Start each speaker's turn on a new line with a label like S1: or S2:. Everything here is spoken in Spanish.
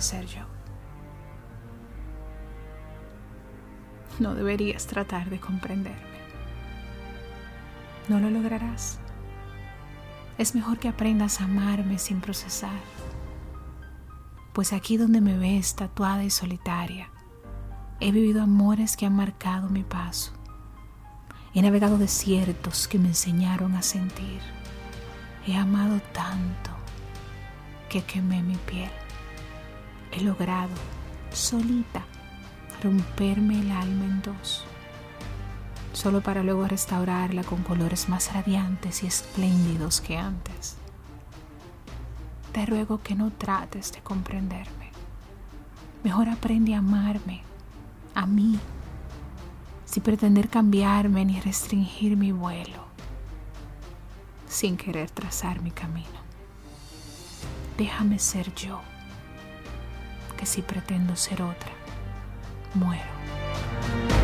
S1: Ser yo. No deberías tratar de comprenderme. No lo lograrás. Es mejor que aprendas a amarme sin procesar. Pues aquí donde me ves tatuada y solitaria, he vivido amores que han marcado mi paso. He navegado desiertos que me enseñaron a sentir. He amado tanto que quemé mi piel. He logrado, solita, romperme el alma en dos, solo para luego restaurarla con colores más radiantes y espléndidos que antes. Te ruego que no trates de comprenderme. Mejor aprende a amarme, a mí, sin pretender cambiarme ni restringir mi vuelo, sin querer trazar mi camino. Déjame ser yo, que si pretendo ser otra, muero.